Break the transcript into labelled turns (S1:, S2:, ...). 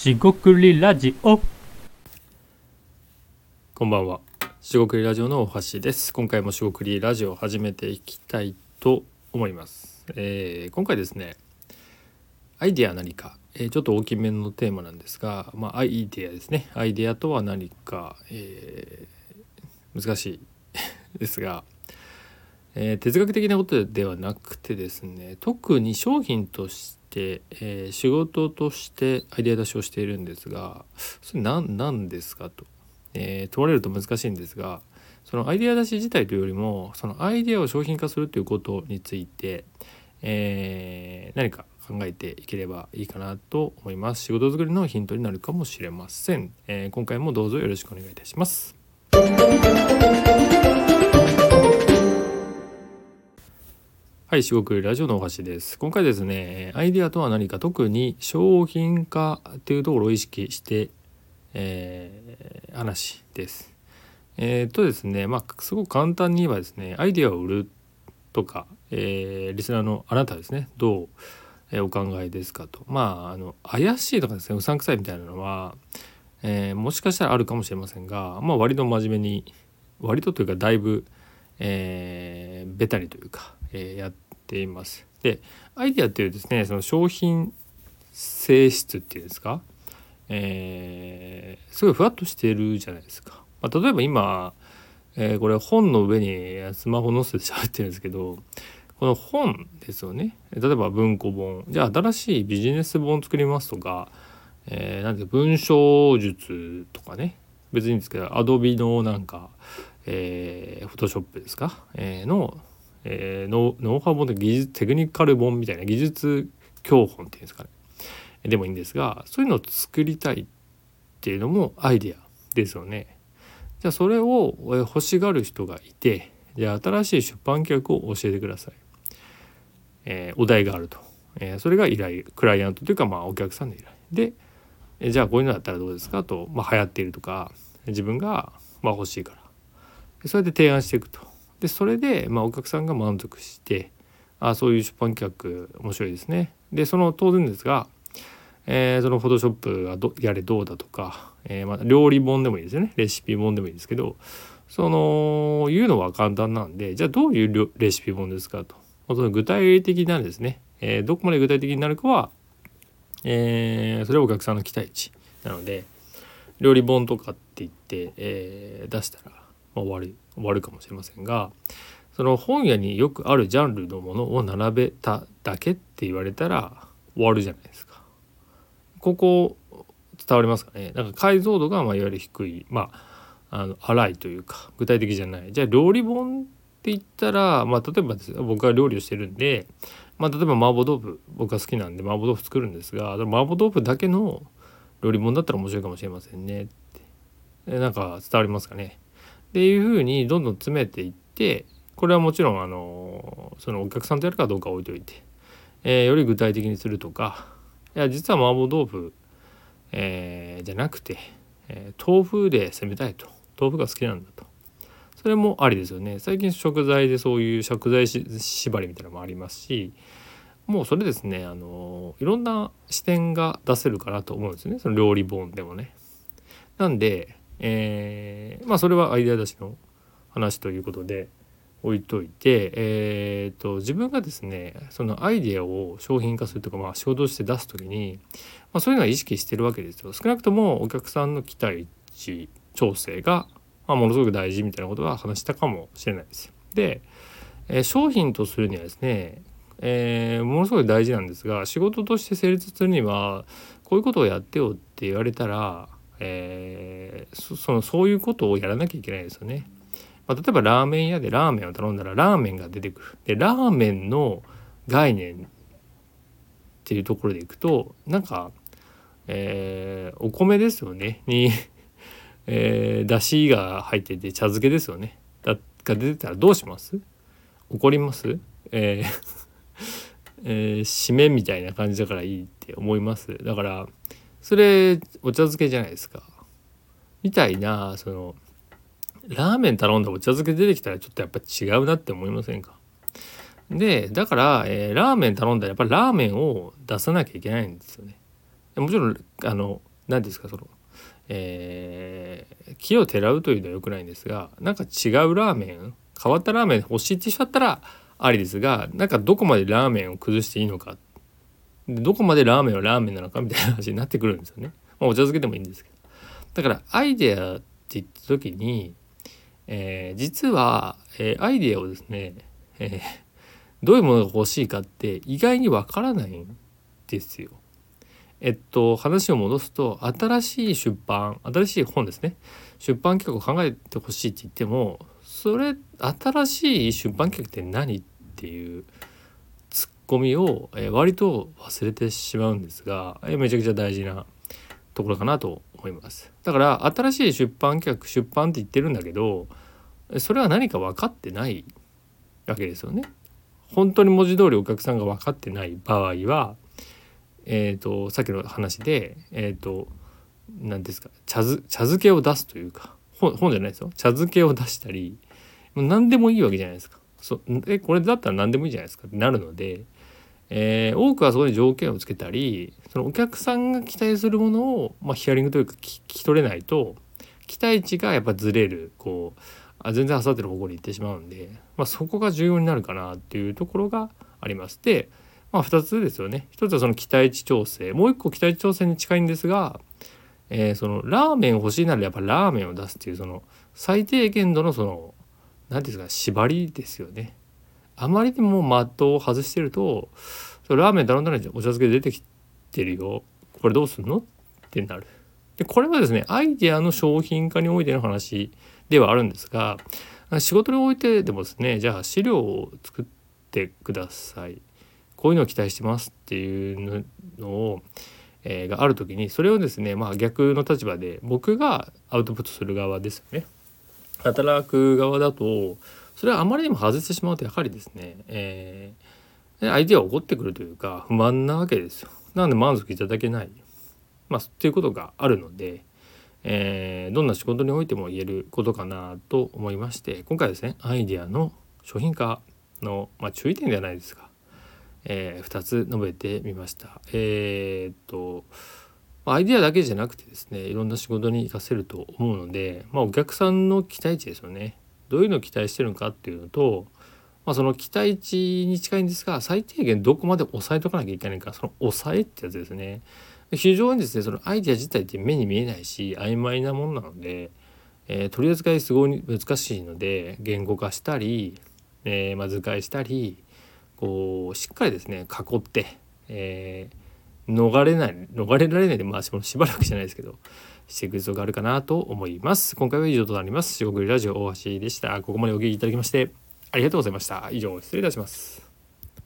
S1: しごくりラジオ
S2: こんばんは。しごくりラジオの大橋です。今回もしごくりラジオを始めていきたいと思います。えー今回ですね、アイデア何か、えーちょっと大きめのテーマなんですが、まあ、アイデアですね。アイデアとは何か、えー難しい ですが、えー哲学的なことではなくてですね特に商品として、えー仕事としてアイデア出しをしているんですがそれ何何ですかと、えー問われると難しいんですがそのアイデア出し自体というよりもそのアイデアを商品化するということについて、えー何か考えていければいいかなと思います。仕事作りのヒントになるかもしれません、えー今回もどうぞよろしくお願いいたします。はい、四国ラジオのお橋です。今回ですね、アイデアとは何か特に商品化っていうところを意識して、えー話です。えーっとですね、まあすごく簡単に言えばですね、アイデアを売るとか、えーリスナーのあなたですね、どう、えお考えですかと。まああの怪しいとかですね、うさんくさいみたいなのは、えもしかしたらあるかもしれませんが、まあ割と真面目に、割とというかだいぶ、えーベタにというか、えやっています。でアイデアっていうですねその商品性質っていうんですか、えーすごいふわっとしてるじゃないですか。まあ、例えば今、えーこれ本の上にスマホ載せて喋ってるんですけどこの本ですよね。例えば文庫本。じゃあ新しいビジネス本作りますとか、えーなんて文章術とかね。別にですけどアドビのなんかえー、フォトショップですか、えーの、えー、ノウノウハウ本で技術テクニカル本みたいな技術教本っていうんですかね。でもいいんですがそういうのを作りたいっていうのもアイデアですよね。じゃあそれを欲しがる人がいてじゃあ新しい出版企画を教えてください。えーお題があると、えーそれが依頼クライアントというかまあお客さんの依頼。でえじゃあこういうのだったらどうですかと、まあ、流行っているとか自分がまあ欲しいから。でそれで提案していくと。でそれで、まあ、お客さんが満足してあそういう出版企画面白いですね。でその当然ですが、えーそのフォトショップがどやれどうだとか、えーまあ、料理本でもいいですよね。レシピ本でもいいですけどその言うのは簡単なんでじゃあどういうレシピ本ですかと、まあその具体的なんですね、えーどこまで具体的になるかは、えそれはお客さんの期待値なので料理本とかって言って、え出したら、まあ、終わる。終わるかもしれませんがその本屋によくあるジャンルのものを並べただけって言われたら終わるじゃないですか。ここ伝わりますかね？なんか解像度がまあいわゆる低いまああの荒いというか具体的じゃない。じゃあ料理本って言ったら、まあ、例えばです僕は料理をしてるんで、まあ、例えば麻婆豆腐僕が好きなんで麻婆豆腐作るんですが麻婆豆腐だけの料理本だったら面白いかもしれませんねって。なんか伝わりますかね？っていうふうにどんどん詰めていってこれはもちろんあのそのお客さんとやるかどうか置いといて、えーより具体的にするとかいや実は麻婆豆腐、えーじゃなくて、えー豆腐で攻めたいと。豆腐が好きなんだと。それもありですよね。最近食材でそういう食材縛りみたいなのもありますしもうそれですねあのいろんな視点が出せるかなと思うんですね。その料理本でもね。なんで、えーまあそれはアイデア出しの話ということで置いといて、えー、と自分がですねそのアイデアを商品化するとか、まあ、仕事として出す時に、まあ、そういうのは意識してるわけですよ。少なくともお客さんの期待値調整が、まあ、ものすごく大事みたいなことは話したかもしれないです。で、えー商品とするにはですねえーものすごい大事なんですが仕事として成立するにはこういうことをやってよって言われたら、えーそそのそういうことをやらなきゃいけないですよね。まあ、例えばラーメン屋でラーメンを頼んだらラーメンが出てくる。でラーメンの概念っていうところでいくとなんか、えーお米ですよねに、えー、だしが入ってて茶漬けですよね。だが出てたらどうします？怒ります？えー えー締めみたいな感じだからいいって思いますだからそれお茶漬けじゃないですかみたいなそのラーメン頼んだお茶漬け出てきたらちょっとやっぱ違うなって思いませんか？でだから、えーラーメン頼んだらやっぱラーメンを出さなきゃいけないんですよね。もちろんあの何ですかそのえー、木をてらうというのは良くないんですがなんか違うラーメン変わったラーメン欲しいって人だったらありですがなんかどこまでラーメンを崩していいのかどこまでラーメンはラーメンなのかみたいな話になってくるんですよね。まあ、お茶漬けでもいいんですけど。だからアイデアって言った時に、えー、実は、えー、アイデアをですね、えー、どういうものが欲しいかって意外にわからないんですよ。えっと話を戻すと新しい出版新しい本ですね出版企画を考えてほしいって言ってもそれ新しい出版企画って何っていうツッコミを、え割と忘れてしまうんですが、えめちゃくちゃ大事なところかなと思います。だから新しい出版企画出版って言ってるんだけどそれは何か分かってないわけですよね。本当に文字通りお客さんが分かってない場合はえーと、さっきの話でえ、ー、と何ですか茶茶漬けを出すというか本本じゃないですよ。茶漬けを出したりもう何でもいいわけじゃないですか。そえこれだったら何でもいいじゃないですかってなるので、えー、多くはそこに条件をつけたりそのお客さんが期待するものを、まあ、ヒアリングというか聞き取れないと期待値がやっぱずれるこうあ全然あさってる方向に行ってしまうんで、まあ、そこが重要になるかなっていうところがあります。でまあ、2つですよね1つはその期待値調整もう1個期待値調整に近いんですが、えー、そのラーメン欲しいならやっぱラーメンを出すっていうその最低限度のその何て言うんですか縛りですよね。あまりにも的を外してるとラーメン頼んだらお茶漬け出てきてるよこれどうすんの？ってなる。でこれはですねアイデアの商品化においての話ではあるんですが仕事においてでもですねじゃあ資料を作ってください。こういうのを期待してますっていうのを、えー、がある時にそれをですねまあ逆の立場で僕がアウトプットする側ですよね。働く側だとそれはあまりにも外してしまうとやはりですね、えー、相手は怒ってくるというか不満なわけですよ。なので満足いただけない。まあ、っていうことがあるので、えー、どんな仕事においても言えることかなと思いまして今回ですねアイデアの商品化の、まあ、注意点ではないですかえー、2つ述べてみました。えー、っとアイデアだけじゃなくてですねいろんな仕事に活かせると思うので、まあ、お客さんの期待値ですよねどういうのを期待してるのかっていうのと、まあ、その期待値に近いんですが最低限どこまで抑えとかなきゃいけないか。その抑えってやつですね。非常にですねそのアイデア自体って目に見えないし曖昧なものなので、えー、取り扱いすごい難しいので言語化したり、えー、まあ、図解したりこうしっかりですね囲って、えー、逃れない逃れられないでまあしばらくじゃないですけどしていく必要があるかなと思います。今回は以上となります。四国ラジオ大橋でした。ここまでお聞きいただきましてありがとうございました。以上失礼いたします。